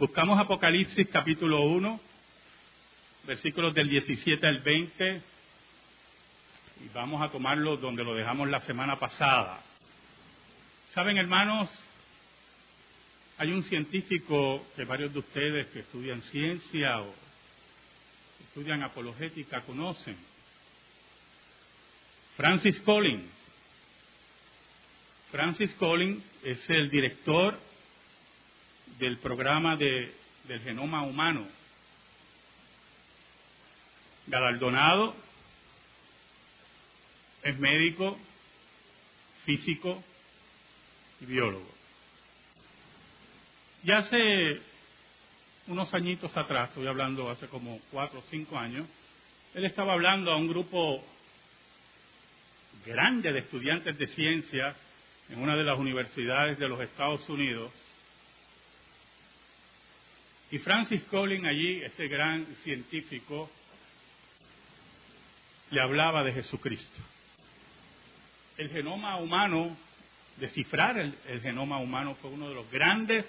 Buscamos Apocalipsis capítulo 1, versículos del 17 al 20, y vamos a tomarlo donde lo dejamos la semana pasada. Saben, hermanos, hay un científico que varios de ustedes que estudian ciencia o estudian apologética conocen, Francis Collins. Francis Collins es el director del programa de, del genoma humano, galardonado, es médico, físico y biólogo. Y hace unos añitos atrás, estoy hablando hace como cuatro o cinco años, él estaba hablando a un grupo grande de estudiantes de ciencia en una de las universidades de los Estados Unidos y Francis Collins allí, ese gran científico, le hablaba de Jesucristo. El genoma humano, descifrar el, genoma humano fue uno de los grandes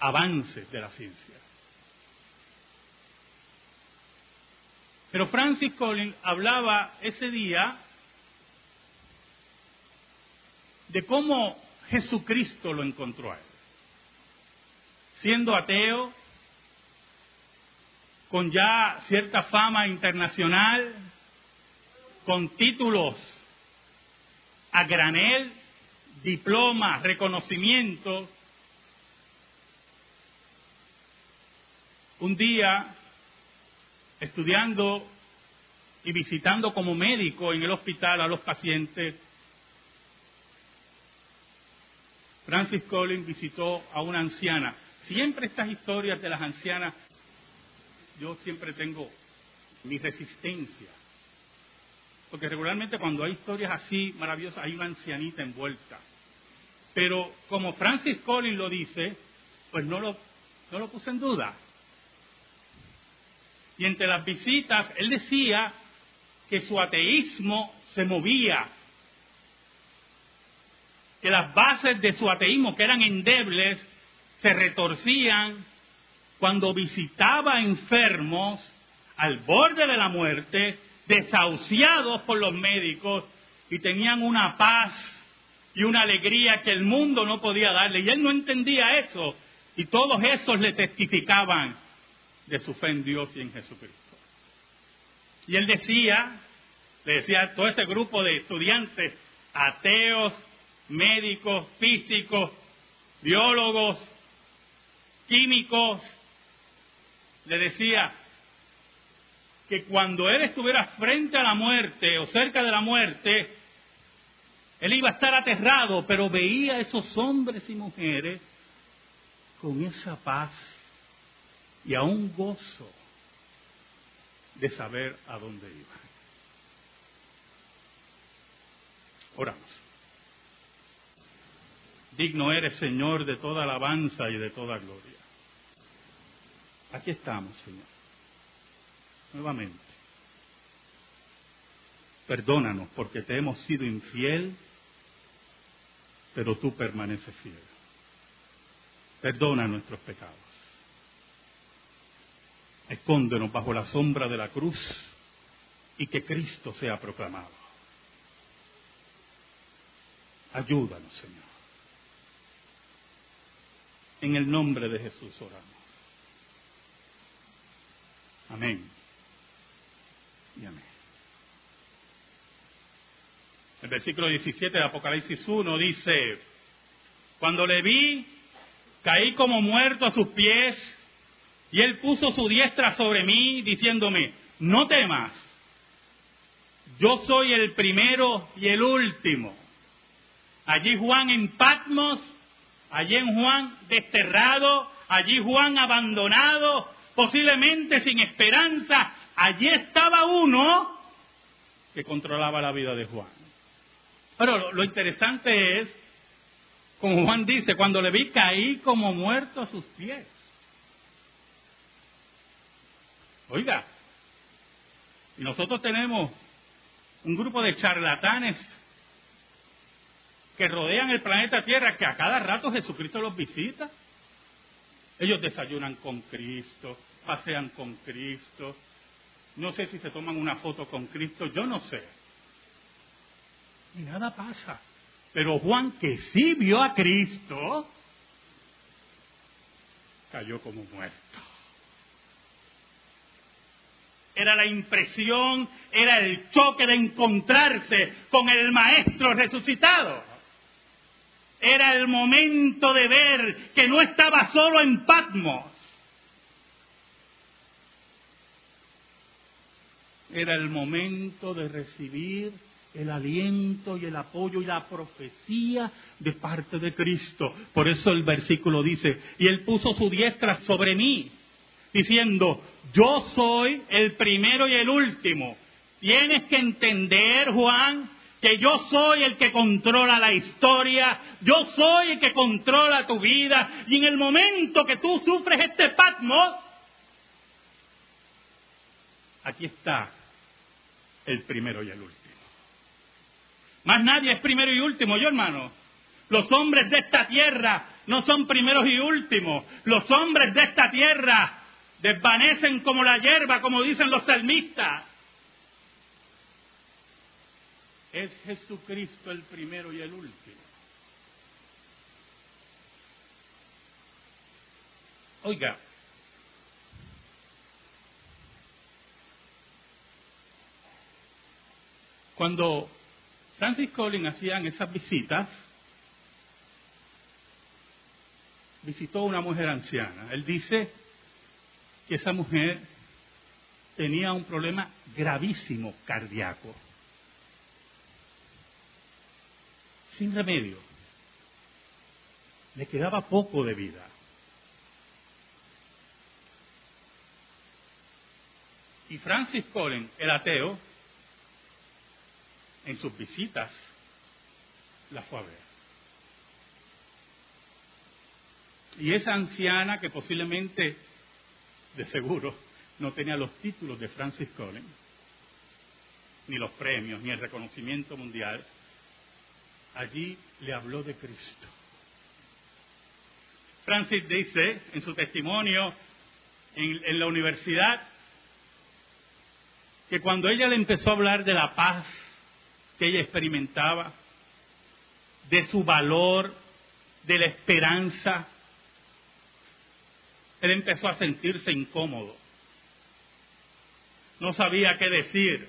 avances de la ciencia. Pero Francis Collins hablaba ese día de cómo Jesucristo lo encontró a él siendo ateo, con ya cierta fama internacional, con títulos a granel, diplomas, reconocimientos, un día estudiando y visitando como médico en el hospital a los pacientes, Francis Collins visitó a una anciana Siempre estas historias de las ancianas, yo siempre tengo mi resistencia. Porque regularmente cuando hay historias así maravillosas hay una ancianita envuelta. Pero como Francis Collins lo dice, pues no lo, no lo puse en duda. Y entre las visitas, él decía que su ateísmo se movía, que las bases de su ateísmo, que eran endebles, se retorcían cuando visitaba enfermos al borde de la muerte, desahuciados por los médicos y tenían una paz y una alegría que el mundo no podía darle. Y él no entendía eso. Y todos esos le testificaban de su fe en Dios y en Jesucristo. Y él decía, le decía a todo ese grupo de estudiantes, ateos, médicos, físicos, biólogos, químicos, le decía que cuando él estuviera frente a la muerte o cerca de la muerte, él iba a estar aterrado, pero veía a esos hombres y mujeres con esa paz y a un gozo de saber a dónde iban. Oramos. Digno eres, Señor, de toda alabanza y de toda gloria. Aquí estamos, Señor. Nuevamente. Perdónanos porque te hemos sido infiel, pero tú permaneces fiel. Perdona nuestros pecados. Escóndenos bajo la sombra de la cruz y que Cristo sea proclamado. Ayúdanos, Señor. En el nombre de Jesús oramos. Amén. Y amén. El versículo 17 de Apocalipsis 1 dice, cuando le vi, caí como muerto a sus pies, y él puso su diestra sobre mí, diciéndome, no temas, yo soy el primero y el último. Allí Juan en Patmos allí en Juan desterrado, allí Juan abandonado, posiblemente sin esperanza, allí estaba uno que controlaba la vida de Juan. Pero lo, interesante es, como Juan dice, cuando le vi caí como muerto a sus pies. Oiga, y nosotros tenemos un grupo de charlatanes que rodean el planeta Tierra, que a cada rato Jesucristo los visita. Ellos desayunan con Cristo, pasean con Cristo. No sé si se toman una foto con Cristo, yo no sé. Y nada pasa. Pero Juan, que sí vio a Cristo, cayó como muerto. Era la impresión, era el choque de encontrarse con el Maestro resucitado. Era el momento de ver que no estaba solo en Patmos. Era el momento de recibir el aliento y el apoyo y la profecía de parte de Cristo. Por eso el versículo dice, y él puso su diestra sobre mí, diciendo, yo soy el primero y el último. Tienes que entender, Juan, que yo soy el que controla la historia, yo soy el que controla tu vida, y en el momento que tú sufres este patmos, aquí está el primero y el último. Más nadie es primero y último, yo hermano. Los hombres de esta tierra no son primeros y últimos. Los hombres de esta tierra desvanecen como la hierba, como dicen los salmistas. Es Jesucristo el primero y el último. Oiga, cuando Francis Collins hacían esas visitas, visitó una mujer anciana. Él dice que esa mujer tenía un problema gravísimo cardíaco, sin remedio. Le quedaba poco de vida. Y Francis Collins, el ateo, en sus visitas la fue a ver. Y esa anciana que posiblemente, de seguro, no tenía los títulos de Francis Collins, ni los premios, ni el reconocimiento mundial, allí le habló de Cristo. Francis dice en su testimonio en, la universidad que cuando ella le empezó a hablar de la paz que ella experimentaba, de su valor, de la esperanza, él empezó a sentirse incómodo. No sabía qué decir.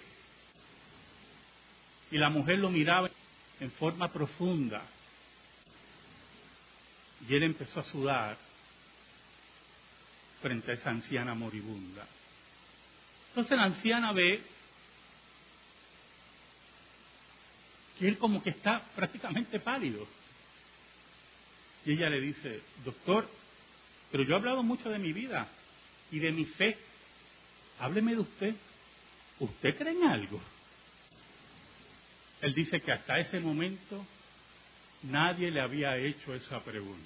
Y la mujer lo miraba en forma profunda. Y él empezó a sudar frente a esa anciana moribunda. Entonces la anciana ve que él como que está prácticamente pálido. Y ella le dice, doctor, pero yo he hablado mucho de mi vida y de mi fe. Hábleme de usted. ¿Usted cree en algo? Él dice que hasta ese momento nadie le había hecho esa pregunta.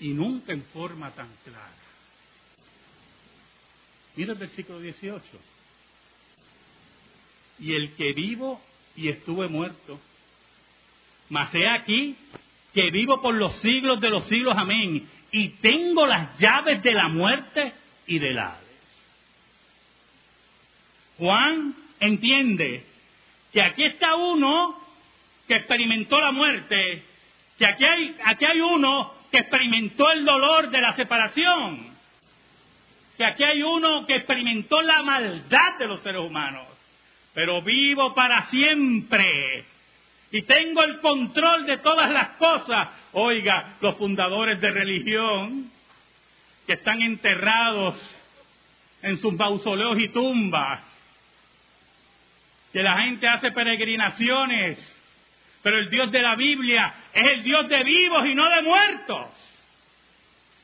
Y nunca en forma tan clara. Mira el versículo 18 y el que vivo y estuve muerto. Mas he aquí que vivo por los siglos de los siglos, amén, y tengo las llaves de la muerte y del Hades. Juan entiende que aquí está uno que experimentó la muerte, que aquí hay, aquí hay uno que experimentó el dolor de la separación, que aquí hay uno que experimentó la maldad de los seres humanos pero vivo para siempre y tengo el control de todas las cosas. Oiga, los fundadores de religión que están enterrados en sus mausoleos y tumbas, que la gente hace peregrinaciones, pero el Dios de la Biblia es el Dios de vivos y no de muertos.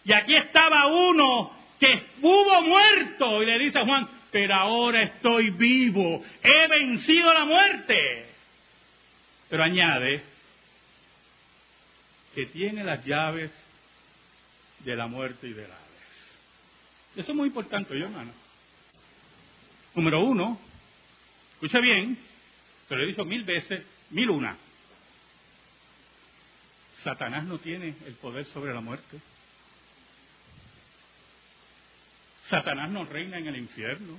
Y aquí estaba uno que estuvo muerto y le dice a Juan, pero ahora estoy vivo, he vencido la muerte. Pero añade que tiene las llaves de la muerte y del Hades. Eso es muy importante, yo hermano. Número uno, escucha bien, se lo he dicho mil veces, mil una. Satanás no tiene el poder sobre la muerte. Satanás no reina en el infierno.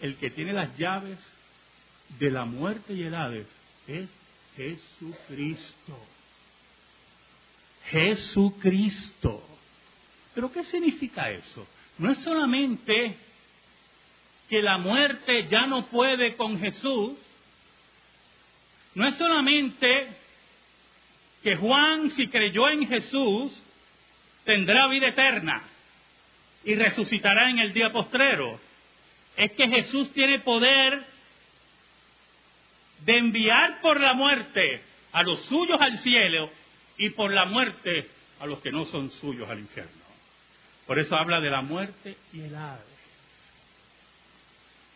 El que tiene las llaves de la muerte y el Hades es Jesucristo. Jesucristo. ¿Pero qué significa eso? No es solamente que la muerte ya no puede con Jesús, no es solamente que Juan, si creyó en Jesús, tendrá vida eterna y resucitará en el día postrero. Es que Jesús tiene poder de enviar por la muerte a los suyos al cielo y por la muerte a los que no son suyos al infierno. Por eso habla de la muerte y el ave.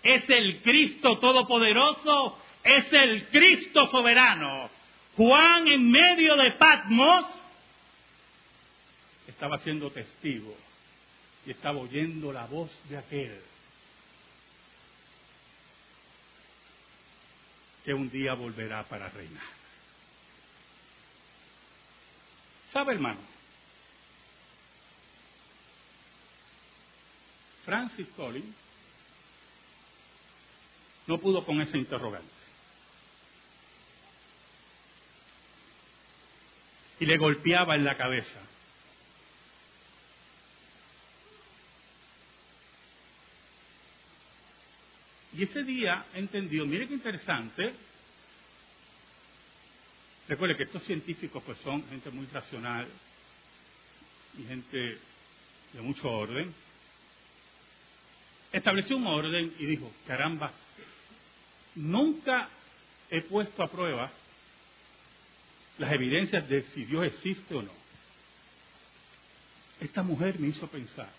Es el Cristo Todopoderoso, es el Cristo soberano. Juan en medio de Patmos estaba siendo testigo y estaba oyendo la voz de aquel que un día volverá para reinar. ¿Sabe, hermano? Francis Collins no pudo con ese interrogante. Y le golpeaba en la cabeza. Y ese día entendió, mire qué interesante, recuerde que estos científicos pues son gente muy racional y gente de mucho orden, estableció un orden y dijo, caramba, nunca he puesto a prueba las evidencias de si Dios existe o no. Esta mujer me hizo pensar.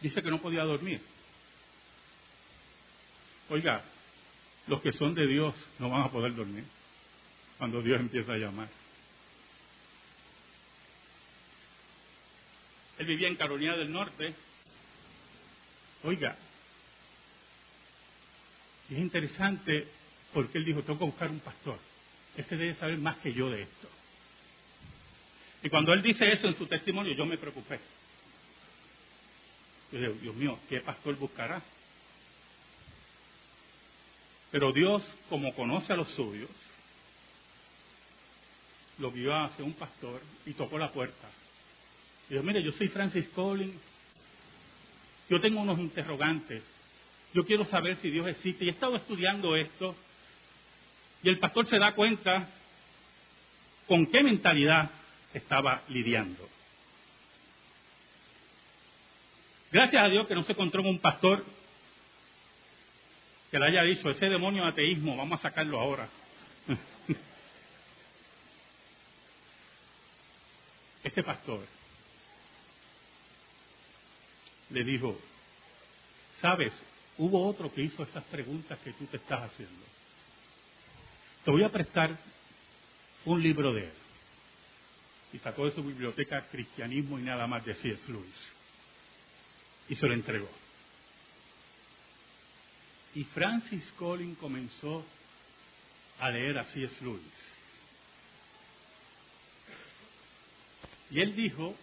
Dice que no podía dormir. Oiga, los que son de Dios no van a poder dormir cuando Dios empieza a llamar. Él vivía en Carolina del Norte. Oiga, es interesante porque él dijo, tengo que buscar un pastor. Este debe saber más que yo de esto. Y cuando él dice eso en su testimonio, yo me preocupé. Yo digo, Dios mío, ¿qué pastor buscará? Pero Dios, como conoce a los suyos, lo guió hacia un pastor y tocó la puerta. Y yo, mire, yo soy Francis Collins, yo tengo unos interrogantes, yo quiero saber si Dios existe. Y he estado estudiando esto, y el pastor se da cuenta con qué mentalidad estaba lidiando. Gracias a Dios que no se encontró un pastor que le haya dicho, ese demonio de ateísmo, vamos a sacarlo ahora. este pastor le dijo, sabes, hubo otro que hizo esas preguntas que tú te estás haciendo. Te voy a prestar un libro de él. Y sacó de su biblioteca Cristianismo y nada más de C.S. Lewis. Y se lo entregó. Y Francis Collins comenzó a leer a C.S. Lewis. Y él dijo,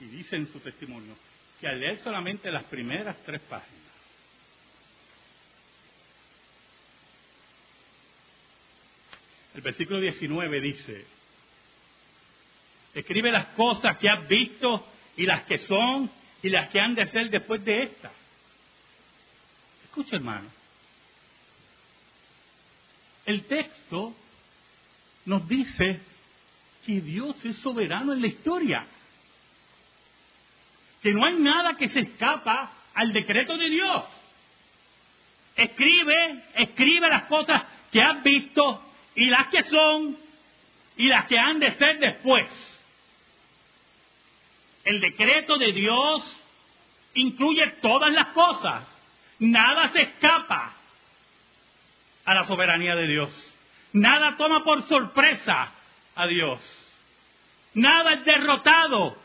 y dice en su testimonio, que al leer solamente las primeras tres páginas, el versículo 19 dice, escribe las cosas que has visto y las que son y las que han de ser después de estas. Escucha hermano, el texto nos dice que Dios es soberano en la historia que no hay nada que se escapa al decreto de Dios. Escribe, escribe las cosas que has visto y las que son y las que han de ser después. El decreto de Dios incluye todas las cosas. Nada se escapa a la soberanía de Dios. Nada toma por sorpresa a Dios. Nada es derrotado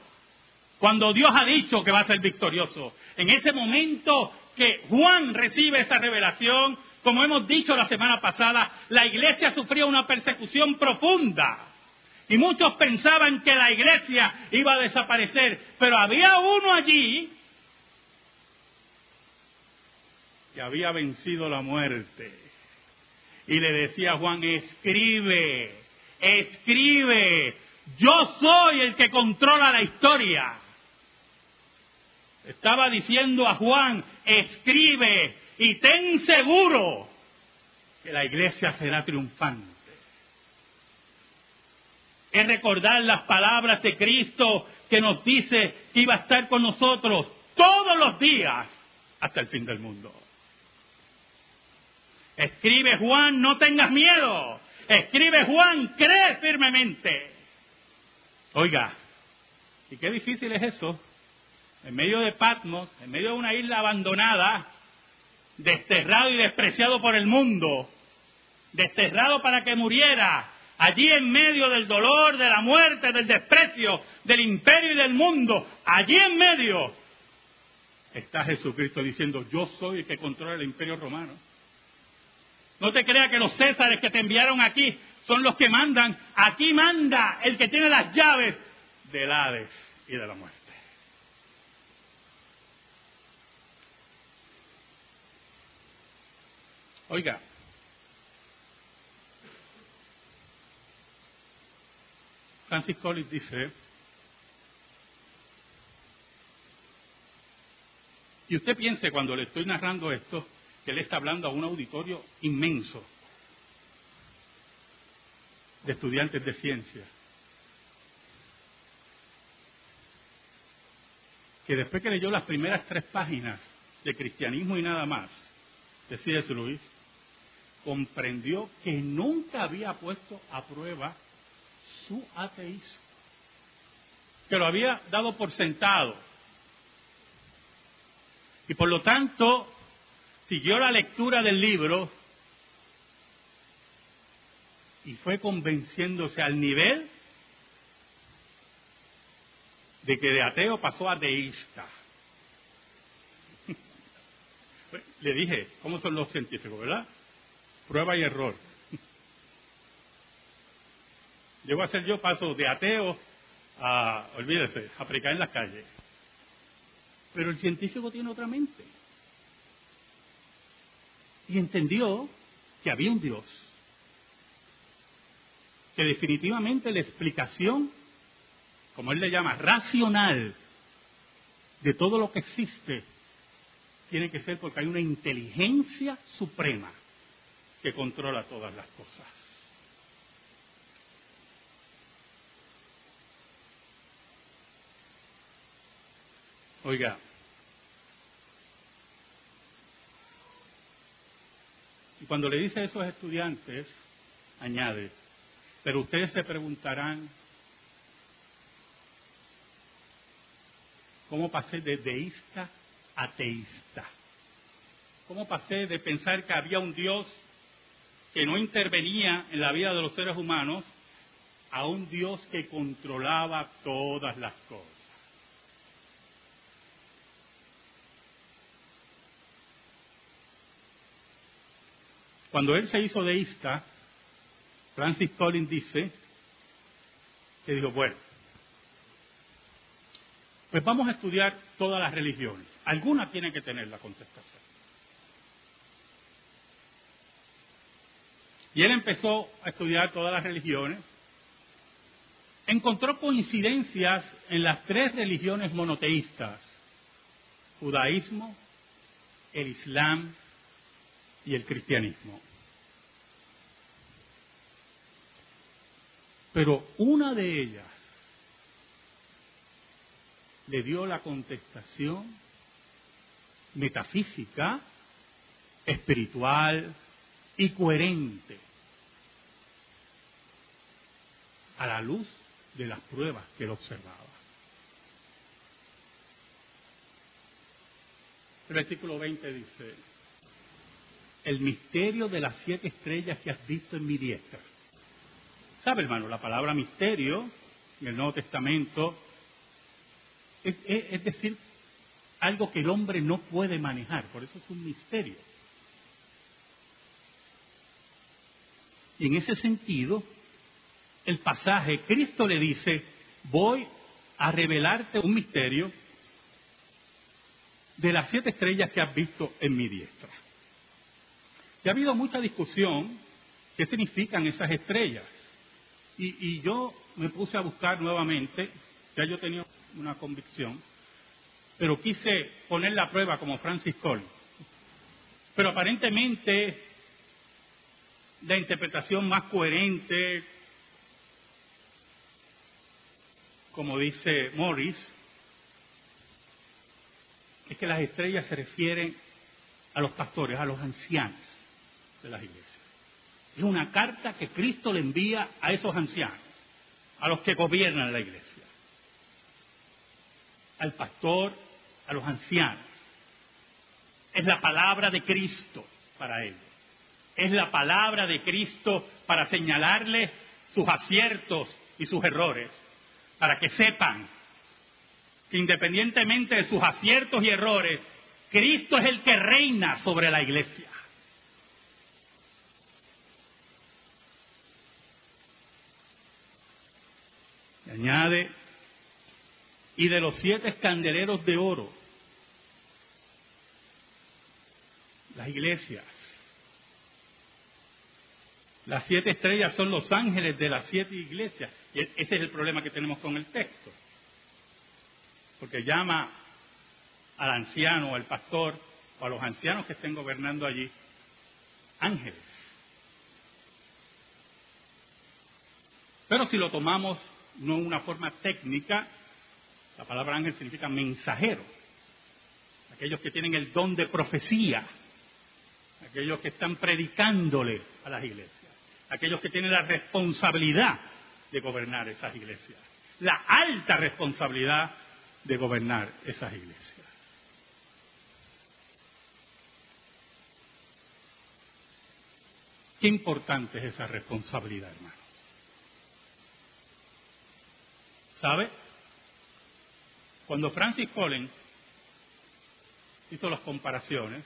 cuando Dios ha dicho que va a ser victorioso. En ese momento que Juan recibe esa revelación, como hemos dicho la semana pasada, la iglesia sufría una persecución profunda. Y muchos pensaban que la iglesia iba a desaparecer, pero había uno allí que había vencido la muerte. Y le decía a Juan, escribe, escribe, yo soy el que controla la historia. Estaba diciendo a Juan, escribe y ten seguro que la iglesia será triunfante es recordar las palabras de Cristo que nos dice que iba a estar con nosotros todos los días hasta el fin del mundo. Escribe Juan, no tengas miedo. Escribe Juan, cree firmemente. Oiga, ¿y qué difícil es eso? En medio de Patmos, en medio de una isla abandonada, desterrado y despreciado por el mundo, desterrado para que muriera, allí en medio del dolor, de la muerte, del desprecio, del imperio y del mundo, allí en medio está Jesucristo diciendo, yo soy el que controla el imperio romano. No te creas que los césares que te enviaron aquí son los que mandan. Aquí manda el que tiene las llaves del Hades y de la muerte. Oiga, Francis Collins dice, y usted piense cuando le estoy narrando esto, que él está hablando a un auditorio inmenso de estudiantes de ciencia, que después que leyó las primeras tres páginas de cristianismo y nada más, decía C.S. Luis, comprendió que nunca había puesto a prueba su ateísmo, que lo había dado por sentado. Y por lo tanto, siguió la lectura del libro y fue convenciéndose al nivel de que de ateo pasó a deísta. Le dije, ¿cómo son los científicos, verdad? Prueba y error. Llego a ser yo, paso de ateo a, olvídese, a predicar en las calles. Pero el científico tiene otra mente. Y entendió que había un Dios. Que definitivamente la explicación, como él le llama, racional de todo lo que existe, tiene que ser porque hay una inteligencia suprema que controla todas las cosas. Oiga, y cuando le dice a esos estudiantes, añade, pero ustedes se preguntarán, ¿cómo pasé de deísta a teísta? ¿Cómo pasé de pensar que había un Dios que no intervenía en la vida de los seres humanos a un Dios que controlaba todas las cosas? Cuando él se hizo deísta, Francis Collins dice que dijo, bueno, pues vamos a estudiar todas las religiones. Alguna tiene que tener la contestación. Y él empezó a estudiar todas las religiones. Encontró coincidencias en las tres religiones monoteístas, judaísmo, el islam y el cristianismo. Pero una de ellas le dio la contestación metafísica, espiritual y coherente a la luz de las pruebas que él observaba. El versículo 20 dice, el misterio de las siete estrellas que has visto en mi diestra. ¿Sabe, hermano? La palabra misterio en el Nuevo Testamento es, decir, algo que el hombre no puede manejar, por eso es un misterio. Y en ese sentido, el pasaje, Cristo le dice, voy a revelarte un misterio de las siete estrellas que has visto en mi diestra. Y ha habido mucha discusión qué significan esas estrellas. Y, yo me puse a buscar nuevamente, ya yo tenía una convicción, pero quise poner la prueba como Francis Cole. Pero aparentemente la interpretación más coherente, como dice Morris, es que las estrellas se refieren a los pastores, a los ancianos de las iglesias. Es una carta que Cristo le envía a esos ancianos, a los que gobiernan la iglesia, al pastor, a los ancianos. Es la palabra de Cristo para ellos. Es la palabra de Cristo para señalarles sus aciertos y sus errores, para que sepan que independientemente de sus aciertos y errores, Cristo es el que reina sobre la iglesia. Añade, y de los siete candeleros de oro, las iglesias, las siete estrellas son los ángeles de las siete iglesias. Y ese es el problema que tenemos con el texto porque llama al anciano, al pastor, o a los ancianos que estén gobernando allí, ángeles. Pero si lo tomamos no en una forma técnica, la palabra ángel significa mensajero, aquellos que tienen el don de profecía, aquellos que están predicándole a las iglesias, aquellos que tienen la responsabilidad de gobernar esas iglesias, la alta responsabilidad de gobernar esas iglesias. Qué importante es esa responsabilidad, hermano. ¿Sabe? Cuando Francis Collins hizo las comparaciones,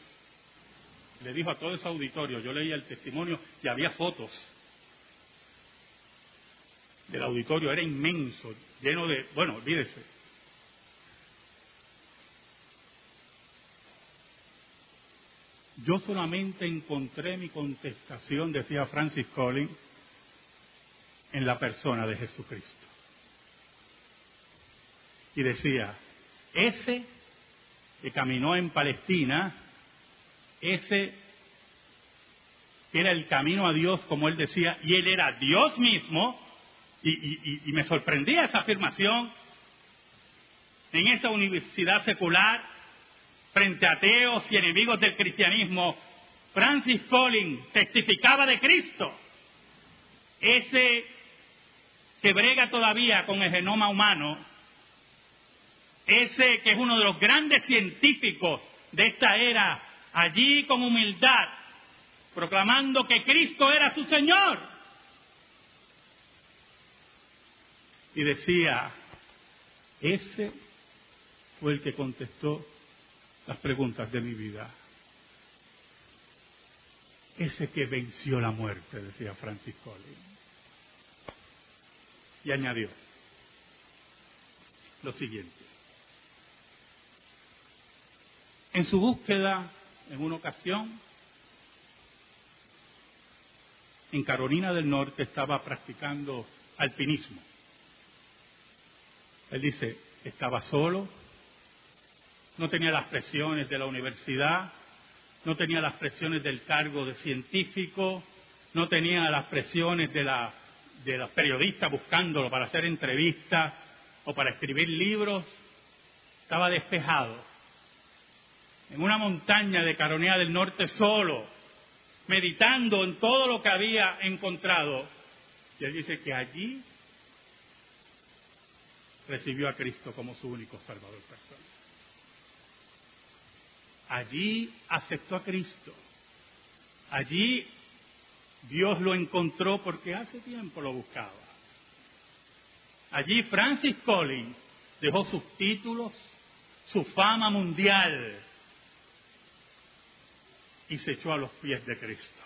le dijo a todo ese auditorio, yo leía el testimonio y había fotos del auditorio, era inmenso, lleno de, bueno, olvídese, Yo solamente encontré mi contestación, decía Francis Collins, en la persona de Jesucristo. Y decía, ese que caminó en Palestina, ese era el camino a Dios, como él decía, y él era Dios mismo, y, me sorprendía esa afirmación, en esa universidad secular, frente a ateos y enemigos del cristianismo, Francis Collins testificaba de Cristo. Ese que brega todavía con el genoma humano, ese que es uno de los grandes científicos de esta era, allí con humildad, proclamando que Cristo era su Señor. Y decía, ese fue el que contestó las preguntas de mi vida. Ese que venció la muerte, decía Francis Collins. Y añadió lo siguiente. En su búsqueda, en una ocasión, en Carolina del Norte estaba practicando alpinismo. Él dice, estaba solo, no tenía las presiones de la universidad, no tenía las presiones del cargo de científico, no tenía las presiones de, la, de los periodistas buscándolo para hacer entrevistas o para escribir libros, estaba despejado, en una montaña de Caronea del Norte solo, meditando en todo lo que había encontrado. Y él dice que allí recibió a Cristo como su único Salvador personal. Allí aceptó a Cristo. Allí Dios lo encontró porque hace tiempo lo buscaba. Allí Francis Collins dejó sus títulos, su fama mundial y se echó a los pies de Cristo.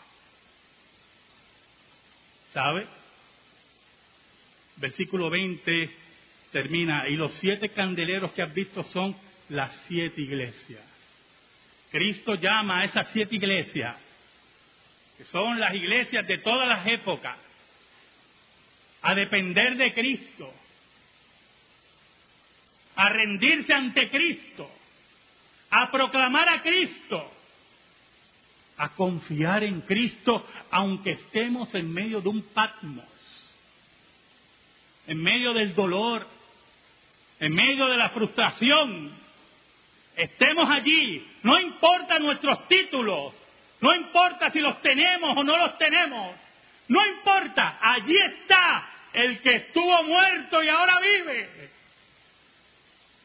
¿Sabe? Versículo 20 termina, y los siete candeleros que has visto son las siete iglesias. Cristo llama a esas siete iglesias, que son las iglesias de todas las épocas, a depender de Cristo, a rendirse ante Cristo, a proclamar a Cristo, a confiar en Cristo, aunque estemos en medio de un patmos, en medio del dolor, en medio de la frustración. Estemos allí, no importa nuestros títulos, no importa si los tenemos o no los tenemos, no importa, allí está el que estuvo muerto y ahora vive.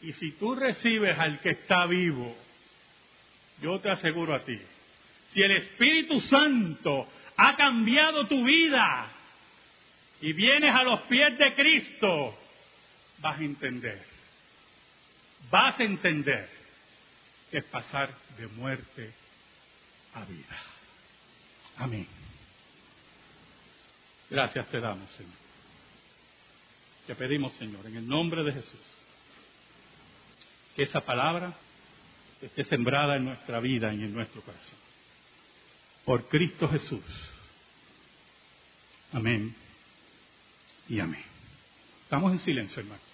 Y si tú recibes al que está vivo, yo te aseguro a ti, si el Espíritu Santo ha cambiado tu vida y vienes a los pies de Cristo, vas a entender, vas a entender que es pasar de muerte a vida. Amén. Gracias te damos, Señor. Te pedimos, Señor, en el nombre de Jesús, que esa palabra esté sembrada en nuestra vida y en nuestro corazón. Por Cristo Jesús. Amén y amén. Estamos en silencio, hermano.